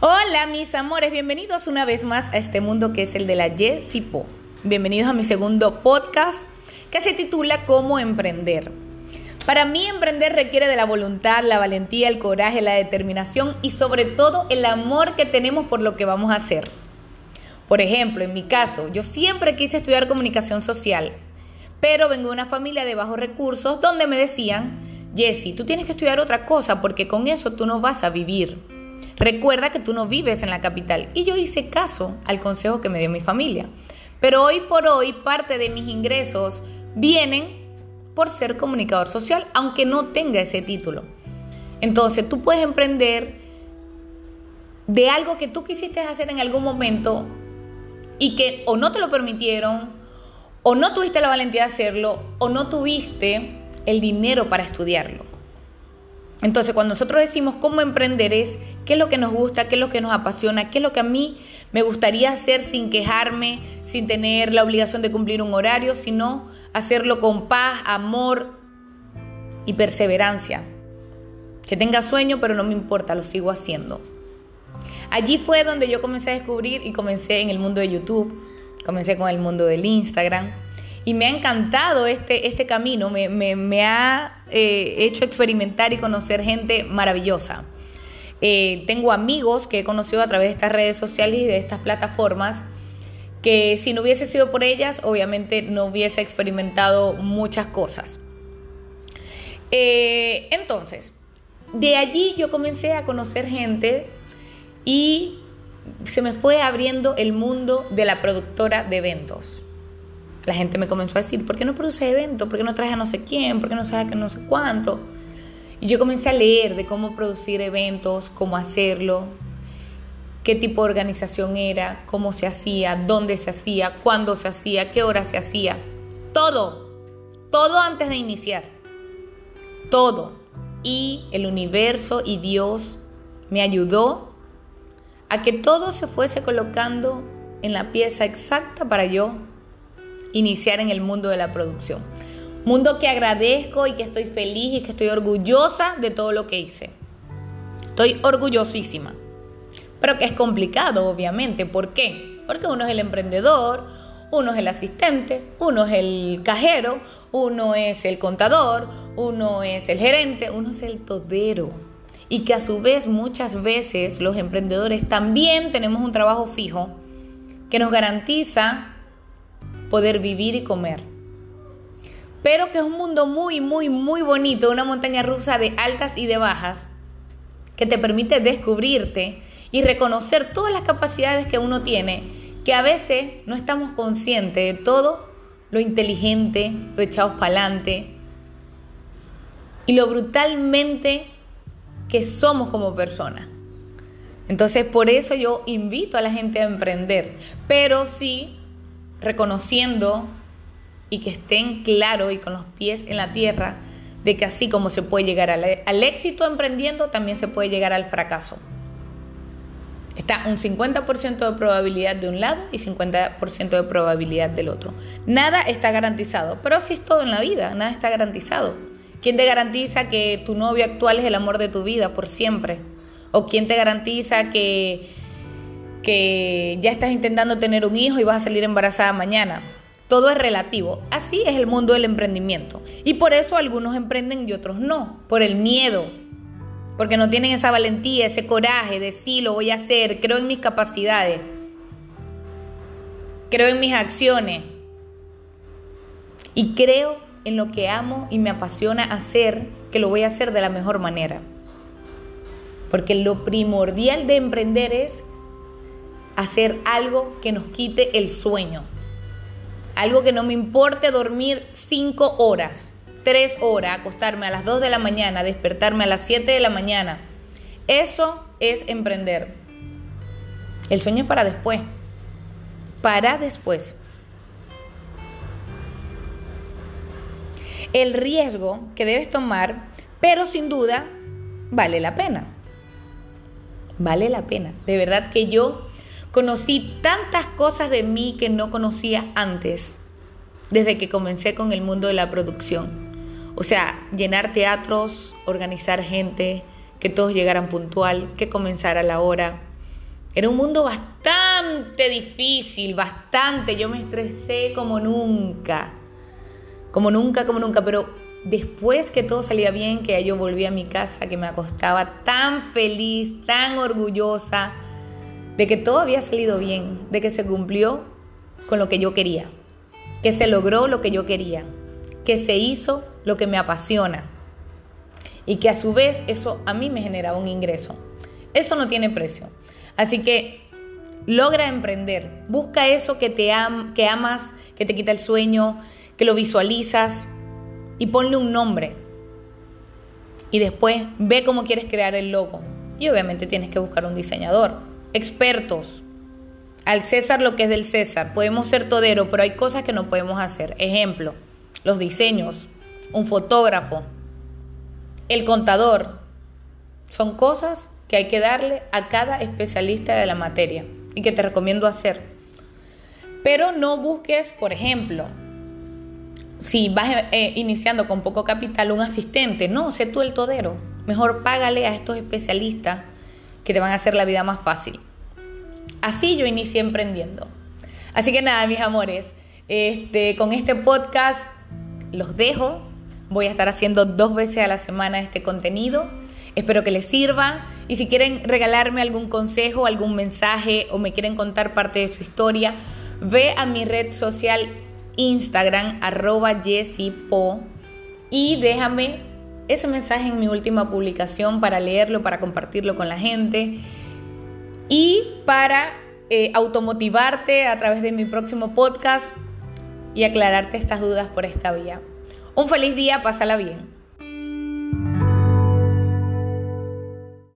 Hola mis amores, bienvenidos una vez más a este mundo que es el de la Yesipo. Bienvenidos a mi segundo podcast que se titula Cómo emprender. Para mí emprender requiere de la voluntad, la valentía, el coraje, la determinación y sobre todo el amor que tenemos por lo que vamos a hacer. Por ejemplo, en mi caso, yo siempre quise estudiar comunicación social, pero vengo de una familia de bajos recursos donde me decían, Jesse, tú tienes que estudiar otra cosa porque con eso tú no vas a vivir. Recuerda que tú no vives en la capital. Y yo hice caso al consejo que me dio mi familia. Pero hoy por hoy parte de mis ingresos vienen por ser comunicador social, aunque no tenga ese título. Entonces tú puedes emprender de algo que tú quisiste hacer en algún momento y que o no te lo permitieron, o no tuviste la valentía de hacerlo, o no tuviste el dinero para estudiarlo. Entonces, cuando nosotros decimos cómo emprender es qué es lo que nos gusta, qué es lo que nos apasiona, qué es lo que a mí me gustaría hacer sin quejarme, sin tener la obligación de cumplir un horario, sino hacerlo con paz, amor y perseverancia. Que tenga sueño, pero no me importa, lo sigo haciendo. Allí fue donde yo comencé a descubrir y comencé en el mundo de YouTube, comencé con el mundo del Instagram y me ha encantado este, este camino, me, ha eh, hecho experimentar y conocer gente maravillosa. Eh, tengo amigos que he conocido a través de estas redes sociales y de estas plataformas que si no hubiese sido por ellas, obviamente no hubiese experimentado muchas cosas. Eh, entonces, de allí yo comencé a conocer gente y se me fue abriendo el mundo de la productora de eventos la gente me comenzó a decir, ¿por qué no produce eventos? ¿Por qué no traes a no sé quién? ¿Por qué no sabes que no sé cuánto? Y yo comencé a leer de cómo producir eventos, cómo hacerlo, qué tipo de organización era, cómo se hacía, dónde se hacía, cuándo se hacía, qué hora se hacía. Todo, todo antes de iniciar. Todo. Y el universo y Dios me ayudó a que todo se fuese colocando en la pieza exacta para yo iniciar en el mundo de la producción. Mundo que agradezco y que estoy feliz y que estoy orgullosa de todo lo que hice. Estoy orgullosísima. Pero que es complicado, obviamente. ¿Por qué? Porque uno es el emprendedor, uno es el asistente, uno es el cajero, uno es el contador, uno es el gerente, uno es el todero. Y que a su vez muchas veces los emprendedores también tenemos un trabajo fijo que nos garantiza poder vivir y comer. Pero que es un mundo muy, muy, muy bonito, una montaña rusa de altas y de bajas, que te permite descubrirte y reconocer todas las capacidades que uno tiene, que a veces no estamos conscientes de todo lo inteligente, lo echados para adelante y lo brutalmente que somos como personas. Entonces, por eso yo invito a la gente a emprender, pero sí reconociendo y que estén claros y con los pies en la tierra de que así como se puede llegar al, éxito emprendiendo, también se puede llegar al fracaso. Está un 50% de probabilidad de un lado y 50% de probabilidad del otro. Nada está garantizado, pero así es todo en la vida, nada está garantizado. ¿Quién te garantiza que tu novio actual es el amor de tu vida por siempre? ¿O quién te garantiza que que ya estás intentando tener un hijo y vas a salir embarazada mañana. Todo es relativo. Así es el mundo del emprendimiento. Y por eso algunos emprenden y otros no. Por el miedo. Porque no tienen esa valentía, ese coraje de sí, lo voy a hacer. Creo en mis capacidades. Creo en mis acciones. Y creo en lo que amo y me apasiona hacer, que lo voy a hacer de la mejor manera. Porque lo primordial de emprender es hacer algo que nos quite el sueño. Algo que no me importe dormir cinco horas, tres horas, acostarme a las 2 de la mañana, despertarme a las 7 de la mañana. Eso es emprender. El sueño es para después. Para después. El riesgo que debes tomar, pero sin duda, vale la pena. Vale la pena. De verdad que yo Conocí tantas cosas de mí que no conocía antes, desde que comencé con el mundo de la producción. O sea, llenar teatros, organizar gente, que todos llegaran puntual, que comenzara la hora, Era un mundo bastante difícil, bastante. Yo me estresé como nunca. Como nunca, como nunca. Pero después que todo salía bien, que yo volví a mi casa, que me acostaba tan feliz, tan orgullosa de que todo había salido bien, de que se cumplió con lo que yo quería, que se logró lo que yo quería, que se hizo lo que me apasiona y que a su vez eso a mí me generaba un ingreso. Eso no tiene precio. Así que logra emprender, busca eso que te que amas, que te quita el sueño, que lo visualizas y ponle un nombre. Y después ve cómo quieres crear el logo. Y obviamente tienes que buscar un diseñador, expertos. Al César lo que es del César. Podemos ser todero, pero hay cosas que no podemos hacer. Ejemplo, los diseños, un fotógrafo, el contador. Son cosas que hay que darle a cada especialista de la materia y que te recomiendo hacer. Pero no busques, por ejemplo, si vas eh, iniciando con poco capital, un asistente. No, sé tú el todero. Mejor págale a estos especialistas que te van a hacer la vida más fácil. Así yo inicié emprendiendo. Así que nada, mis amores, este, con este podcast los dejo. Voy a estar haciendo dos veces a la semana este contenido. Espero que les sirva y si quieren regalarme algún consejo, algún mensaje o me quieren contar parte de su historia, ve a mi red social Instagram arroba jessipo y déjame ese mensaje en mi última publicación para leerlo, para compartirlo con la gente y para eh, automotivarte a través de mi próximo podcast y aclararte estas dudas por esta vía. Un feliz día, pásala bien.